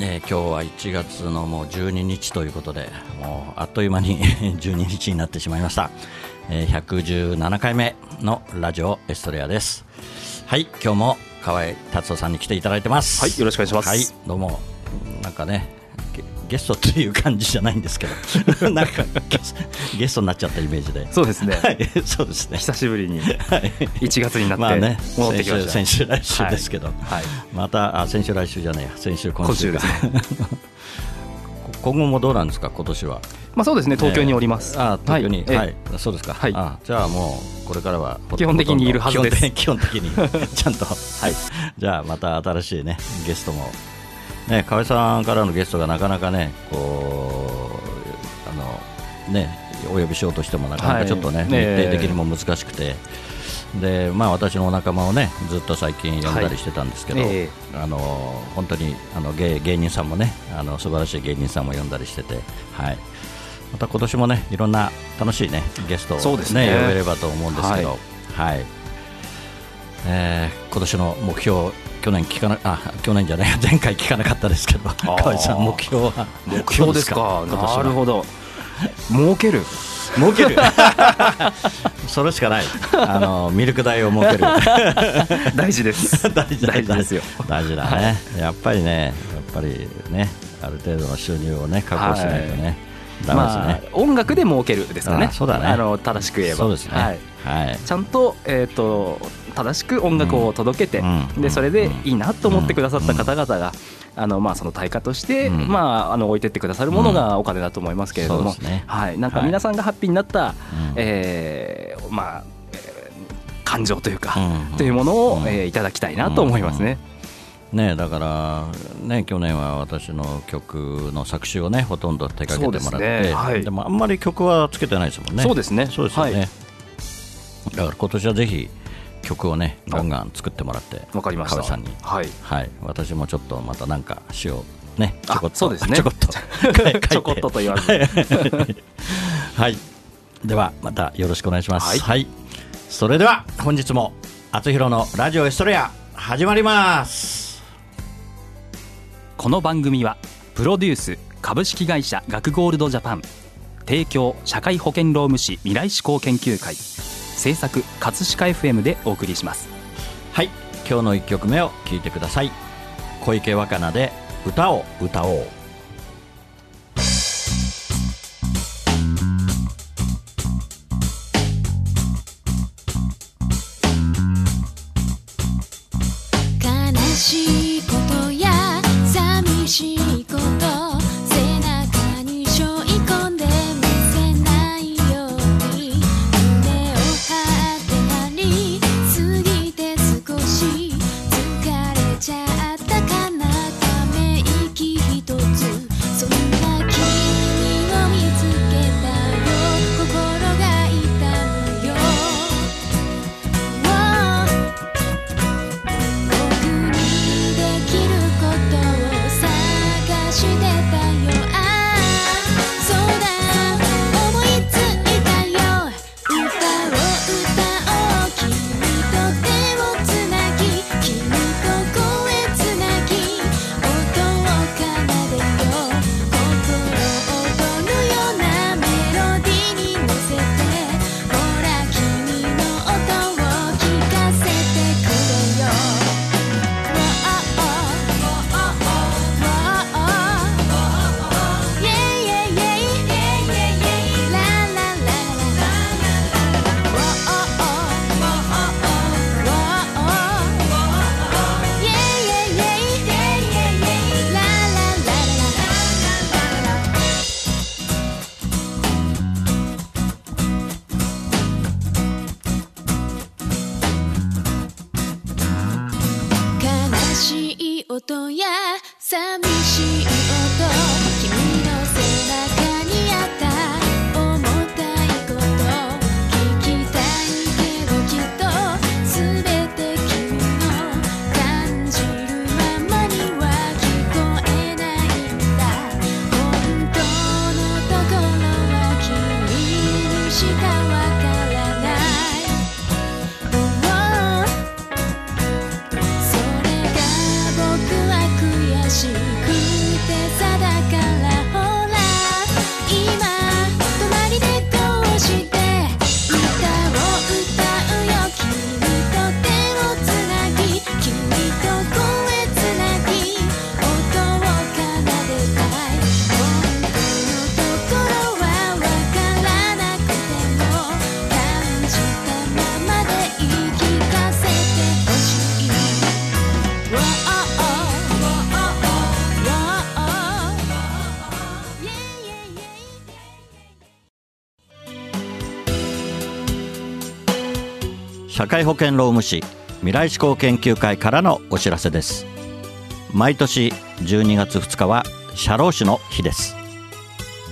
えー今日は1月のもう12日ということでもうあっという間に 12日になってしまいました、えー117回目のラジオエストレアです。はい今日も河合達夫さんに来ていただいてます。はいよろしくお願いします。はいどうも。なんかねゲゲストっていう感じじゃないんですけど。なんかゲストになっちゃったイメージで。そうですね。はい。そうですね。久しぶりに。はい。1月になってまあね戻ってきました、先週先週来週ですけど、はい。またあ先週来週じゃないや。先週今週今週ですね。今後もどうなんですか？今年は。まあそうですね。東京におります、あ東京に。ええ。はい、そうですか、はい。あじゃあもうこれからはほ基本的にいるはずです。基本的に。ちゃんと。はい。じゃあまた新しいねゲストもね河合さんからのゲストがなかなかねこうあのねお呼びしようとしてもなかなはい。かちょっとね、ね。日程的にも難しくて。でまあ私のお仲間をねずっと最近呼んだりしてたんですけど、はいえ。あの本当にあの芸芸人さんもねあの素晴らしい芸人さんも呼んだりしてて、はい、また今年もねいろんな楽しいねゲストを、そうですね。呼べればと思うんですけど、はい。えー今年の目標去年聞かなあ去年じゃない 前回聞かなかったですけどー。河合さん目標は目標ですか？なるほど。儲ける。儲ける。それしかない。あのミルク代を儲ける。大事です。大事だ大事ですよ。大事だね、やっぱりねやっぱりねある程度の収入をね確保しないとね、ダメですね、まあ、音楽で儲けるですかね。あそうだね。あの正しく言えば。そうですね。はい。はい。ちゃんと,、えー、と正しく音楽を届けて、うん。でそれでいいなと思ってくださった方々が、あのまあ、その対価として、うん。まあ、あの置いてってくださるものがお金だと思いますけれども、はい、なんかはい。皆さんがハッピーになった、うん。えーまあえー感情というか、うん。というものを、うん。えーいただきたいなと思いますね。ねだからね去年は私の曲の作詞をねほとんど手掛けてもらってね。はい。でもあんまり曲はつけてないですもんね。そうですね。そうですよね、はい。だから今年はぜひ曲をねガンガン作ってもらってわかりました。さんに。はい。はい。私もちょっとまたなんか詩をねちょこっとあそうですね。ちょこっと。ちょこっとと言わずはい。では、またよろしくお願いします。はい。はい。それでは、本日も、あつひろのラジオエストレア、始まります。この番組はプロデュース株式会社学ゴールドジャパン提供社会保険労務士未来志向研究会制作葛飾 FM でお送りしますはい。今日の一曲目を聴いてください。小池若菜で、歌を歌おう。Sammy. 社会保険労務士未来志向研究会からのお知らせです。毎年12月2日は社労士の日です。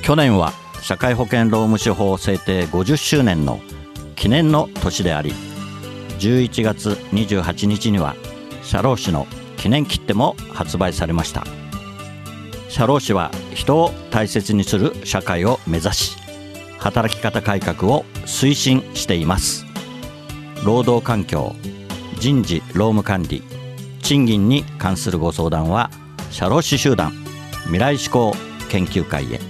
去年は社会保険労務士法制定50周年の記念の年であり11月28日には社労士の記念切手も発売されました。社労士は人を大切にする社会を目指し働き方改革を推進しています。労働環境人事労務管理賃金に関するご相談は社労士集団未来志向研究会へ。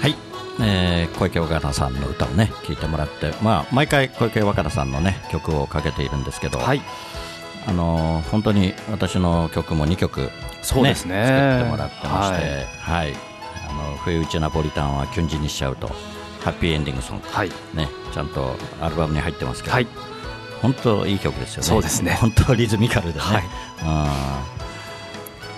はい、えー小池若菜さんの歌をね聴いてもらって、まあ、毎回小池若菜さんのね曲をかけているんですけど、はい。あのー本当に私の曲も2曲、そうですね。作ってもらってまして、はい。はいあの冬打ちナポリタンはキュンジにしちゃうとハッピーエンディングソング、はい。ね、ちゃんとアルバムに入ってますけど、はい。本当いい曲ですよね。そうですね。本当リズミカルでね。はい。うん。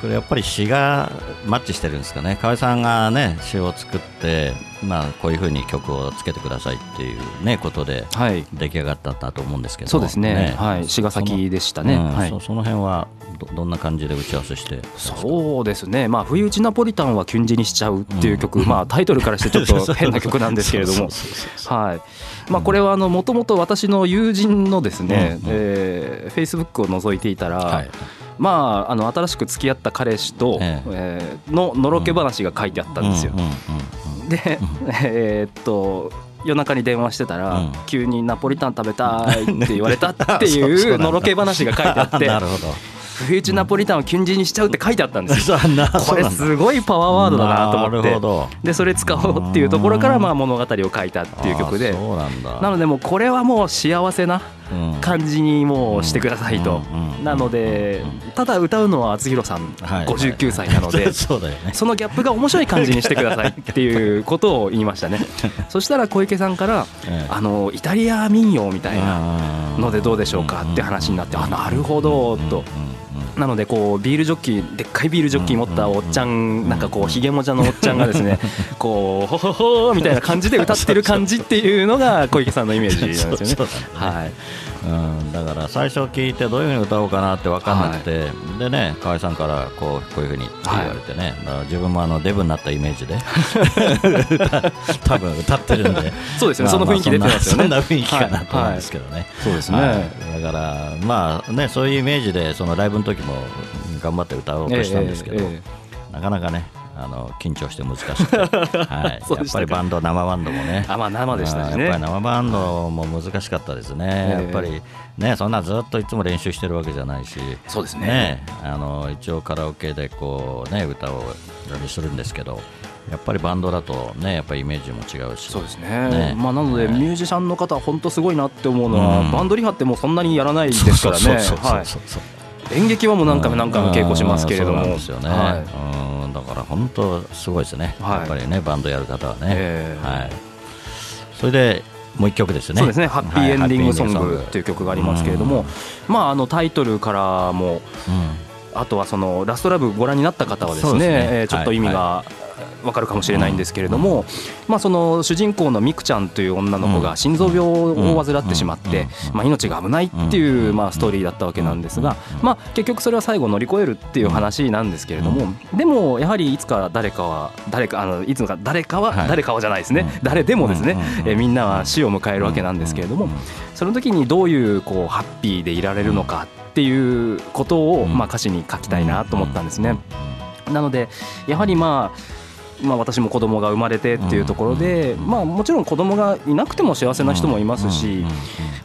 これやっぱり詩がマッチしてるんですかね。河合さんがね詩を作って、まあこういうふうに曲をつけてくださいっていうねことではい。出来上がったんだと思うんですけど。そうですね。はい。茅ヶ崎でしたね。その,うん、はい。そその辺はどどんな感じで打ち合わせして。そうですね、まあ、冬打ちナポリタンはキュンジにしちゃうっていう曲、まあ、タイトルからしてちょっと 変な曲なんですけれども、はい。まあ、これはもともと私の友人のですね、うんうん。えー、フェイスブックを覗いていたら、はい。まあ、あの新しく付き合った彼氏と、ええ。ーののろけ話が書いてあったんですよ。で、えーっと夜中に電話してたら、うん急にナポリタン食べたいって言われたっていう のろけ話が書いてあって なるほど。冬打ちナポリタンをキュンジにしちゃうって書いてあったんですよ。これすごいパワーワードだなと思って。でそれ使おうっていうところからまあ物語を書いたっていう曲でなのでもうこれはもう幸せなうん感じにもうしてくださいと。なのでただ歌うのは厚弘さんはい。59歳なので そのギャップが面白い感じにしてくださいっていうことを言いましたね。そしたら小池さんからええ。あのイタリア民謡みたいなののでどうでしょうかって話になってあなるほどとなのでこうビールジョッキーでっかいビールジョッキー持ったおっちゃんなんかこうひげもじゃのおっちゃんがですね こうほほほーみたいな感じで歌ってる感じっていうのが小池さんのイメージなんですよね。はいうん、だから最初聞いてどういうふうに歌おうかなって分かんなくて、でね河合さんからこうこういうふうにって言われてね、だから自分もあのデブになったイメージで 多分歌ってるんで。そうですね。その雰囲気出てますよね。そんな雰囲気かなと思うんですけどね、そうですね。はい。だからまあねそういうイメージでそのライブの時も頑張って歌おうとしたんですけど、ええええ。なかなかねあの緊張して難しくて、はい、やっぱりバンド生バンドもね。あまあ生でしたしね。やっぱり生バンドも難しかったですね、ええ。やっぱりねそんなずっといつも練習してるわけじゃないし。そうですね。あの一応カラオケでこうね歌をするんですけどやっぱりバンドだとねやっぱりイメージも違うし。そうですね。ね。まあ、なのではい。ミュージシャンの方は本当すごいなって思うのは、うん。バンドリハってもうそんなにやらないですからね。演劇はもう何回も何回も稽古しますけれども、うん。そうなんですよね、はい本当すごいですね、はい。やっぱりねバンドやる方はね、ええ。はい、それでもう一曲ですよね。そうですね「ハッピーエンディングソングソンググ」っていう曲がありますけれども、まあ、あのタイトルからもうん。あとはそのラストラブご覧になった方はですねね。えーちょっと意味がわかるかもしれないんですけれども、まあ、その主人公のミクちゃんという女の子が心臓病を患ってしまって、まあ、命が危ないっていうまあストーリーだったわけなんですが、まあ、結局それは最後乗り越えるっていう話なんですけれどもでもやはりいつか誰かは誰かあのいつか誰かははい。誰かはじゃないですね。うん。誰でもですねえーみんなは死を迎えるわけなんですけれどもその時にどういうこうハッピーでいられるのかっていうことをうん。まあ歌詞に書きたいなと思ったんですね。なのでやはりまあまあ、私も子供が生まれてっていうところで、まあ、もちろん子供がいなくても幸せな人もいますし、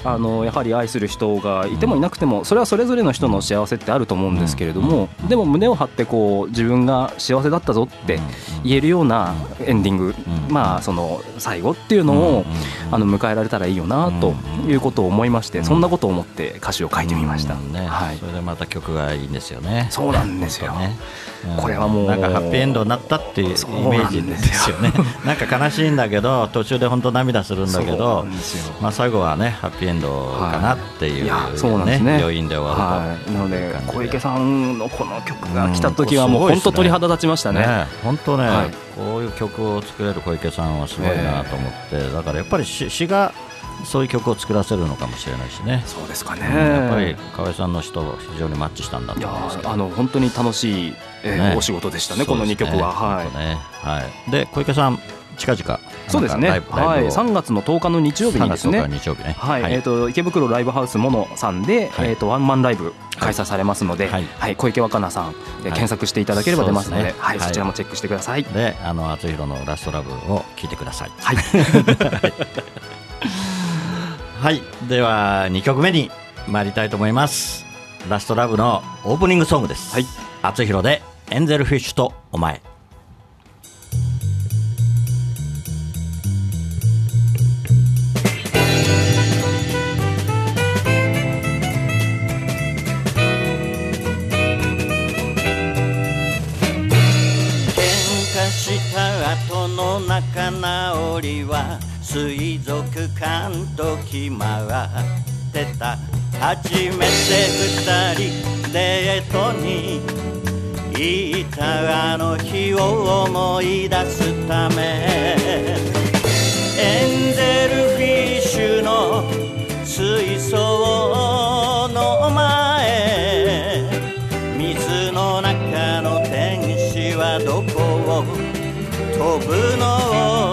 あのやはり愛する人がいてもいなくてもそれはそれぞれの人の幸せってあると思うんですけれどもでも胸を張ってこう自分が幸せだったぞって言えるようなエンディング、まあ、その最後っていうのをあの迎えられたらいいよなということを思いましてそんなことを思って歌詞を書いてみました。うんねはい。それでまた曲がいいんですよね。そうなんですよ。ね。うん。これはもうなんかハッピーエンドになったっていうイメージですよね。なんか悲しいんだけど途中で本当涙するんだけどまあ最後はねハッピーエンドかなっていう、ね。余韻で終わはい、なので小池さんのこの曲が来た時はもう本当鳥肌立ちましたるね。ね本当ね、はい。こういう曲を作れる小池さんはすごいなと思って、だからやっぱり詩詩がそういう曲を作らせるのかもしれないしね。そうですかね。やっぱり河合さんの人は非常にマッチしたんだと思うんですけどあの本当に楽しい、えーね。お仕事でしたねこの2そうですね。曲は。はい。ね。はい、で小池さん近々そうですね。はい。ライブを。3月の10日の日曜日にです3月ね10。日日曜日ね。はい、えっ、と池袋ライブハウスモノさんで、はい。えっ、とワンマンライブ開催されますので、ははい。い、小池若菜さん、えー検索していただければ出ますので、ね。はい。そちらもチェックしてください。であの厚弘のラストラブを聞いてください。はい。はい。では2曲目に参りたいと思います。ラストラブのオープニングソングです。はい。厚弘でエンゼルフィッシュとお前。喧嘩した後の仲直りは水族館と決まってた。初めて二人デートに行ったあの日を思い出すため。エンゼルフィッシュの水槽の前。水の中の天使はどこを飛ぶの？だ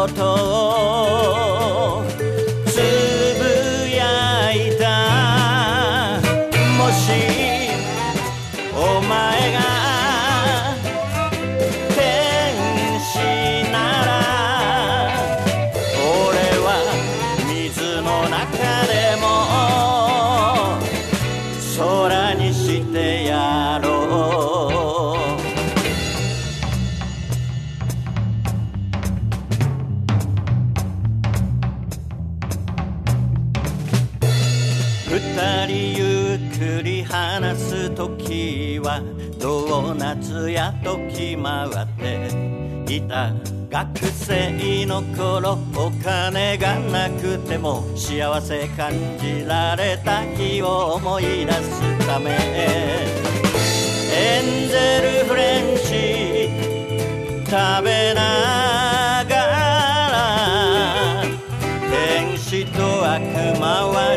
ろうと時はドーナツやと決まっていた学生の頃お金がなくても幸せ感じられた日を思い出すため。エンゼルフレンチ食べながら天使と悪魔は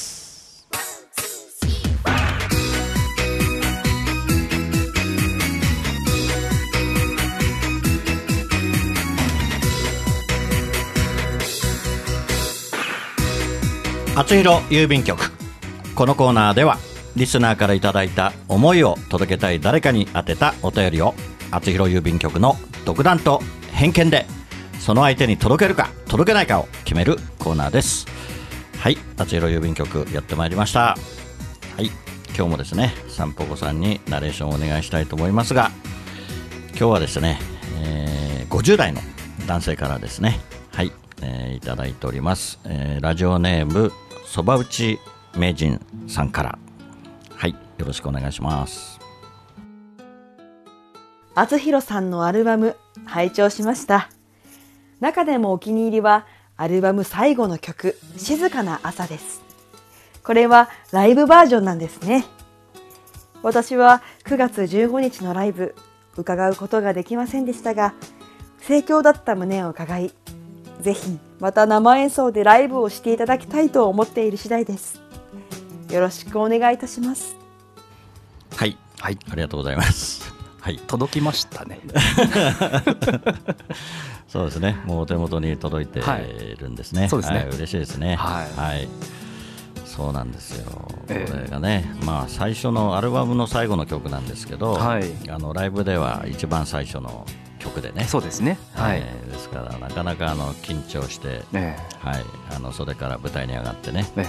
厚弘郵便局。このコーナーではリスナーからいただいた思いを届けたい誰かに宛てたお便りを厚弘郵便局の独断と偏見でその相手に届けるか届けないかを決めるコーナーです。はい厚弘郵便局やってまいりました。はい今日もですね散歩子さんにナレーションをお願いしたいと思いますが今日はですね、えー50代の男性からですね。はい、えーいただいております、えーラジオネームそば打ち名人さんから。はいよろしくお願いします。厚弘さんのアルバム拝聴しました。中でもお気に入りはアルバム最後の曲「静かな朝」です。これはライブバージョンなんですね。私は9月15日のライブ伺うことができませんでしたが盛況だった旨を伺いぜひまた生演奏でライブをしていただきたいと思っている次第です。よろしくお願いいたします。はい、はい。ありがとうございます。はい。届きましたね。そうですね。もうお手元に届いているんですね、そうですね。はい。嬉しいですね。はいそうなんですよ、ええ。これがね、まあ、最初のアルバムの最後の曲なんですけど、はい。あのライブでは一番最初の曲でね、そうですね。はい、えーですからなかなかあの緊張して、えはい、あの袖から舞台に上がってね、え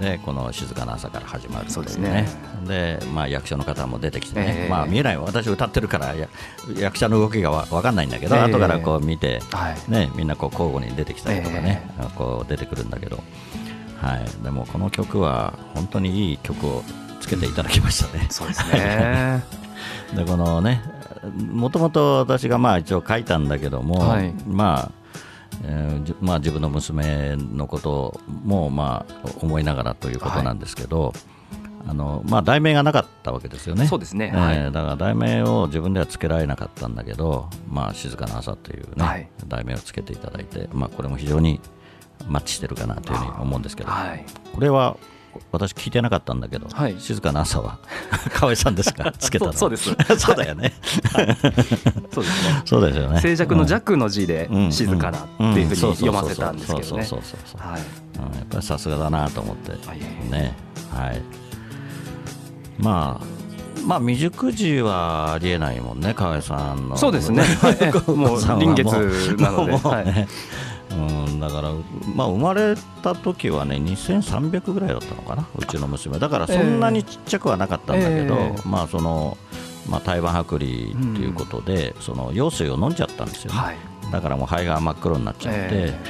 え。でこの静かな朝から始まるといそうですね。でまあ、役者の方も出てきてね、ええ。まあ、見えない。私歌ってるからや役者の動きがわ分かんないんだけど、ええ。後からこう見て、はい。ね、みんなこう交互に出てきたりとかね、え。こう出てくるんだけど、はい、でもこの曲は本当にいい曲をつけていただきましたね。そうですね。でこのねもともと私がまあ一応書いたんだけども、はい。まあえーじまあ、自分の娘のこともまあ思いながらということなんですけど、あのまあ、題名がなかったわけですよね。そうですね。えーはいだから題名を自分ではつけられなかったんだけど「まあ、静かな朝」という、ねはい。題名をつけていただいて、まあ、これも非常にマッチしてるかなというふうに思うんですけど、はい。これは私聞いてなかったんだけど、はい。静かな朝は 河合さんですか？つけたの？そうそうです。そうだよね、そうですね。そうですよね。静寂の弱の字でうん。静かなっていうふうに読ませたんですけどね。そうそうそうそう。はい。うん。やっぱりさすがだなと思って。はいね。はい。まあまあ未熟児はありえないもんね河合さんの。そうですね。はい。もう。臨月なのでうん、だから、まあ、生まれた時はね2300ぐらいだったのかなうちの娘。だからそんなにちっちゃくはなかったんだけど、ええ。まあそのまあ、胎盤剥離ということで、その羊水を飲んじゃったんですよね、はい。だからもう肺が真っ黒になっちゃって、え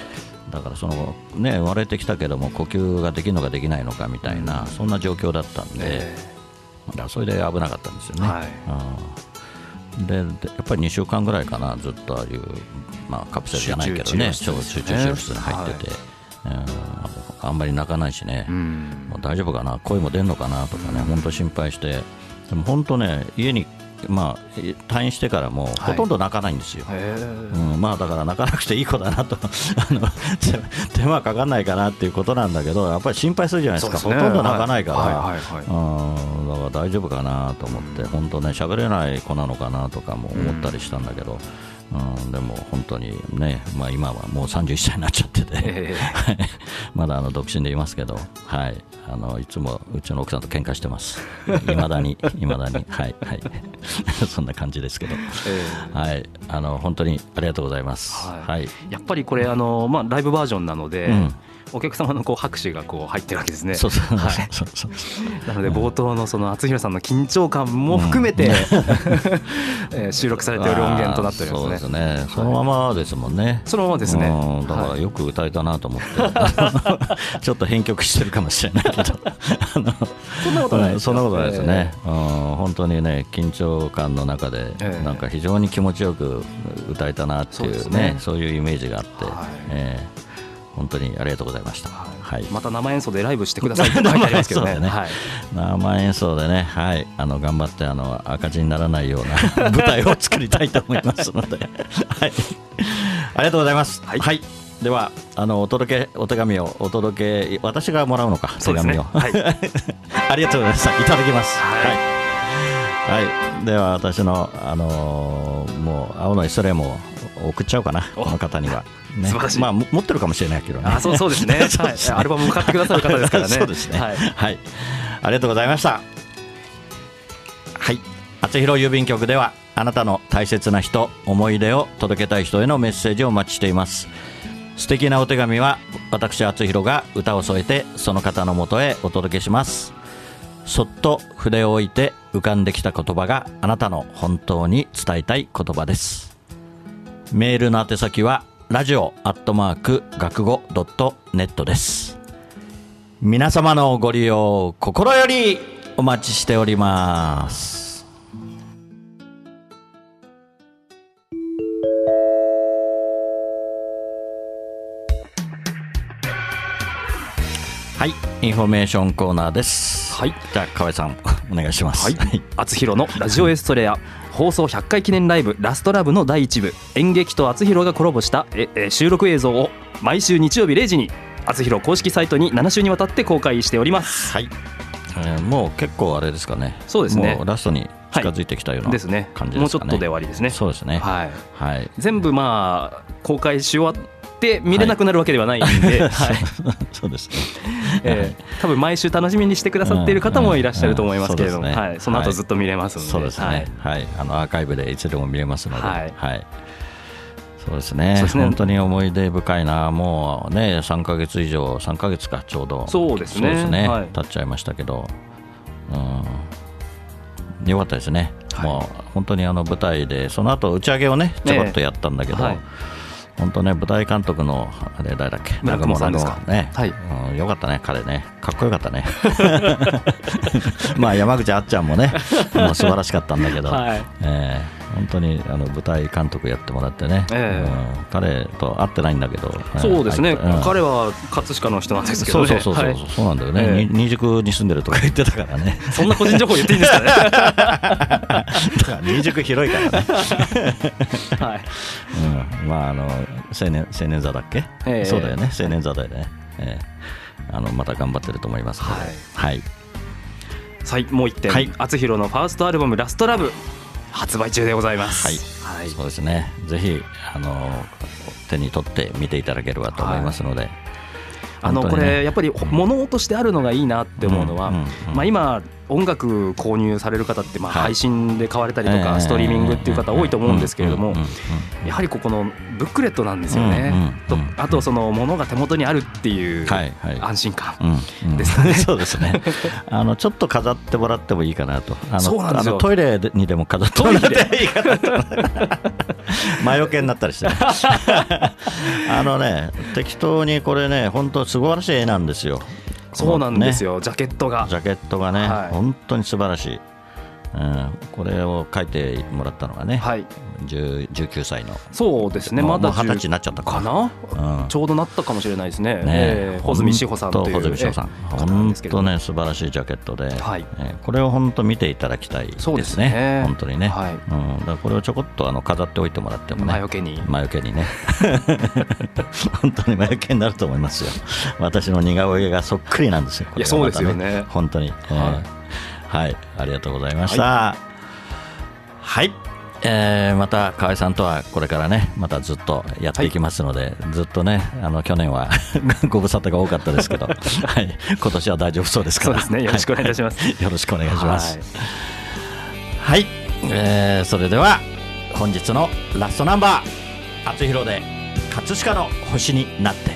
だからその、ね、生まれてきたけども呼吸ができるのかできないのかみたいな、そんな状況だったんで、え。だからそれで危なかったんですよね。はい。うんででやっぱり2週間ぐらいかな、ずっとああいう、まあ、カプセルじゃないけどね、集中治療室に入ってて、うん。あんまり泣かないしね、うん。もう大丈夫かな、声も出るのかなとかね、本当心配して、でも本当ね、家に、まあ、退院してからもほとんど泣かないんですよ。へうん、まあだから泣かなくていい子だなと。あの手手間かかんないかなっていうことなんだけどやっぱり心配するじゃないですか。ね。ほとんど泣かないから、はい。はい。はい。うんだから大丈夫かなと思って、本当ね喋れない子なのかなとかも思ったりしたんだけど、うんでも本当にね、まあ、今はもう31歳になっちゃってて、まだあの独身でいますけど、はい、あのいつもうちの奥さんと喧嘩してます、いまだに、いまだに、はい、はい、そんな感じですけど、え。はい、あの本当にありがとうございます。はい。はい、やっぱりこれあの、まあ、ライブバージョンなので、うんお客様のこう拍手がこう入ってるわけですね。そうそうはい。そうそうなので冒頭のその厚弘さんの緊張感も含めて、えー収録されている音源となっておりますね。そうですね、そのままですもんね。そのままですね。うんだからはい。よく歌えたなと思って、ちょっと編曲してるかもしれないけど、そんなことないうんそんなことないですね、うん本当にね、緊張感の中で、ええ。なんか非常に気持ちよく歌えたなっていうね、ね。そういうイメージがあって、はい。ええ本当にありがとうございました。はい。また生演奏でライブしてくださいって書いてありますけどね。ね。はい。生演奏でね、はい、あの頑張ってあの赤字にならないような 舞台を作りたいと思いますので、はい、ありがとうございます。はい、ではあのお届けお手紙をお届け私がもらうのか手紙を、はい。ありがとうございましたいただきます。はい。はい、はい、では私のあのーもう青のイスレも送っちゃおうかなこの方には。ね、素晴らしい。まあも持ってるかもしれないけどね。あそうそうですね。はい。アルバムも買ってくださる方ですからね。そうですね。ははい。い、ありがとうございました。はい、厚弘郵便局ではあなたの大切な人思い出を届けたい人へのメッセージをお待ちしています。素敵なお手紙は私厚弘が歌を添えてその方のもとへお届けします。そっと筆を置いて浮かんできた言葉があなたの本当に伝えたい言葉ですメールの宛先はラジオアットマーク学語ドットネットです。皆様のご利用心よりお待ちしております。はいインフォメーションコーナーです。はい。じゃあ河合さんお願いします。はい、厚弘のラジオエストレア放送100回記念ライブ「ラストラブの第1部演劇と厚弘がコラボしたええ収録映像を毎週日曜日0時に厚弘公式サイトに7週にわたって公開しております。はい、えーもう結構あれですかね。そうですね。もうラストに近づいてきたようなですね。感じですかね。もうちょっとで終わりですね。そうですね。はい。はい。全部まあ公開し終わって見れなくなるわけではないんで、はい。そうです。ねえー多分毎週楽しみにしてくださっている方もいらっしゃると思いますけれども、うん。うんうんはい、その後ずっと見れますので、そうですね。はい。はい、あのアーカイブでいつでも見れますので。はい。そうですね。ね。本当に思い出深いな。もうね3か月以上3か月かちょうど。そうですね。すね、はい。経っちゃいましたけど。うん。よかったですね、はい。もう本当にあの舞台でその後打ち上げをねちょこっとやったんだけど、はい本当ね舞台監督のあれ誰だっけ？村雲さんですか？ね、はい。うんよかったね彼ね。かっこよかったね。まあ山口あっちゃんもねもう素晴らしかったんだけど、はい。えー本当にあの舞台監督やってもらってね、ええ。うん。彼と会ってないんだけど、そうですね、うん。彼は葛飾の人なんですけどね。そうそうそうそう、はい。そうなんだよね、ええ。に二宿に住んでるとか言ってたからね。そんな個人情報言っていいんですかね。だから二宿広いからね、はい。うん、まああの青年青年座だっけ、ええ。そうだよね。青年座だよね、ええ。あのまた頑張ってると思いますはい。はい、さいもう一点、はい。厚弘のファーストアルバム「ラストラブ発売中でございます。はい。はい。そうですね。ぜひあの手に取って見ていただければと思いますので、あのこ本当にね。れやっぱり物としてあるのがいいなって思うのは、うん。うん。うん。まあ、今音楽購入される方ってまあはい配信で買われたりとええかストリーミングっていう方多いと思うんですけれどもやはりここのブックレットなんですよねとあとその物が手元にあるっていう安心感ですかね そうですね。あのちょっと飾ってもらってもいいかなと。あのトイレにでも飾ってもらっていいかなと。魔除けになったりして。あのね、適当にこれね、本当素晴らしい絵なんですよ。そうなんですよ。よジャケットがジャケットがね、はい本当に素晴らしい。うん、これを書いてもらったのがね、はい。10 19歳の。そうですね。まだ二十歳になっちゃったか。な？うん。ちょうどなったかもしれないですね。ね。えー穂積志保さんという。穂積志保さん、本当ね素晴らしいジャケットで、はい。えーこれを本当見ていただきたいですね。そうですね。本当にね、はい。うん、だこれをちょこっとあの飾っておいてもらってもね、魔除けに。魔除けにね、本当に魔除けになると思いますよ。私の似顔絵がそっくりなんですよ。いやそうですよね。本当に、えーははい、ありがとうございました。はい。えーまた河合さんとはこれからねまたずっとやっていきますので、ずっとねあの去年は ご無沙汰が多かったですけど、はい、今年は大丈夫そうですから。そうですね。よろしくお願いい。たします。は いよろしくお願いします。はい。はい、えーそれでは本日のラストナンバー「厚弘で葛飾の星になって」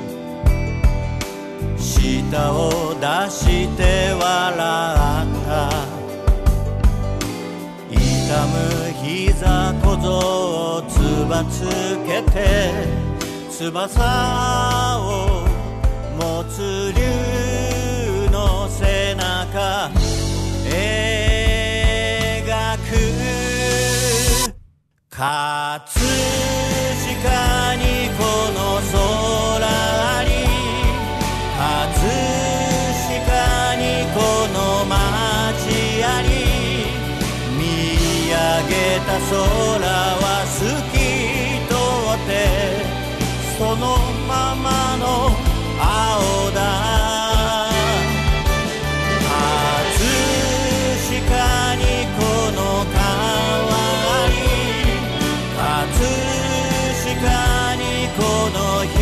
舌を出して笑った痛む膝小僧をつばつけて翼を持つ竜の背中描く。葛飾にこの空のままの青だ。葛飾にこの川に葛飾にこの人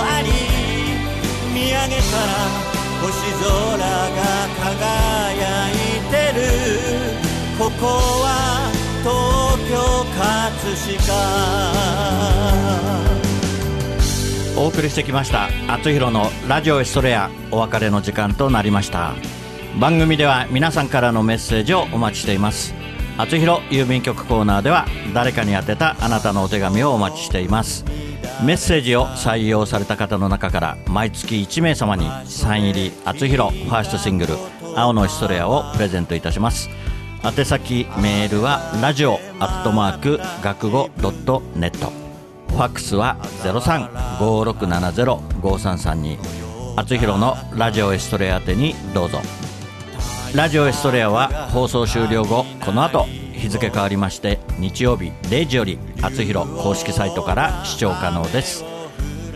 あり。見上げたら星空が輝いてる。ここは東京葛飾。お送りしてきました「あつひろのラジオエストレア」お別れの時間となりました。番組では皆さんからのメッセージをお待ちしています。あつひろ郵便局コーナーでは誰かに宛てたあなたのお手紙をお待ちしています。メッセージを採用された方の中から毎月1名様にサイン入りあつひろファーストシングル「青のエストレア」をプレゼントいたします。宛先メールはラジオアットマーク学語ドットネット。ファックスは0356705332あつひろのラジオエストレア宛てにどうぞ。ラジオエストレアは放送終了後この後日付変わりまして日曜日0時よりあつひろ公式サイトから視聴可能です。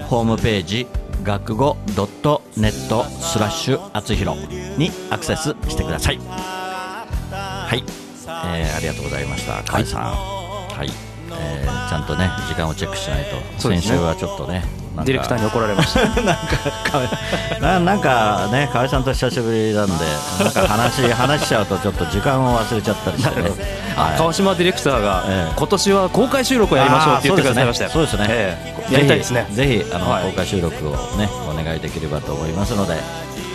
ホームページ学語ドットネットスラッシュあつひろにアクセスしてください。はい、えーありがとうございました。甲斐さん。はい、えーちゃんとね時間をチェックしないとね。先週はちょっとねなんかディレクターに怒られました ななんかね河合さんと久しぶりなんでなんか話 話しちゃうとちょっと時間を忘れちゃったりしてね。はい。川島ディレクターが、ええ。今年は公開収録をやりましょうって言ってくださいましたよそうですね。ええ。やりたいですね。ぜひあの、はい。公開収録をねお願いできればと思いますので、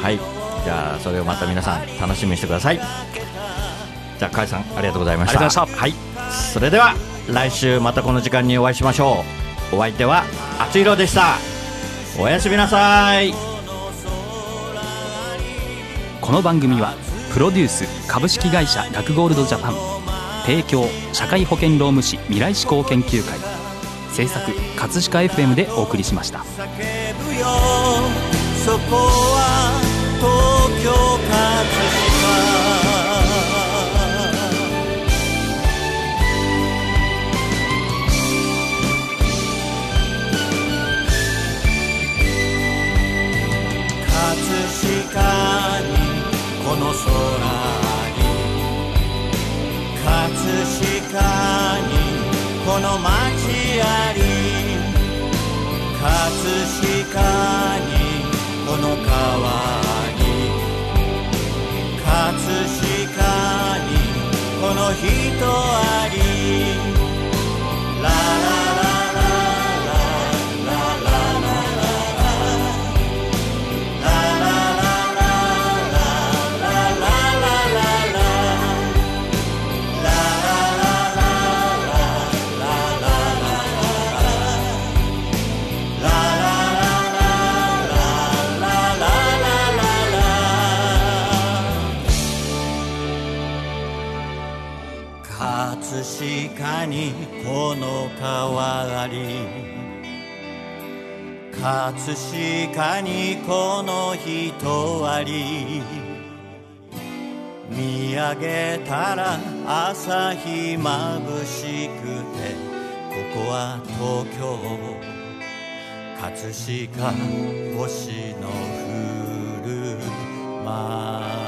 はい。じゃあそれをまた皆さん楽しみにしてください。じゃあ甲斐さんありがとうございました。はい。それでは来週またこの時間にお会いしましょう。お相手はあつひろでした。おやすみなさい。この番組はプロデュース株式会社学ゴールドジャパン提供社会保険労務士未来志向研究会制作葛飾 FM でお送りしました叫ぶよそこは東京葛飾この空に葛飾にこの街あり葛飾にこの川に葛飾にこの人ありララ葛飾にこの人あり。見上げたら朝日まぶしくてここは東京。葛飾星の降る街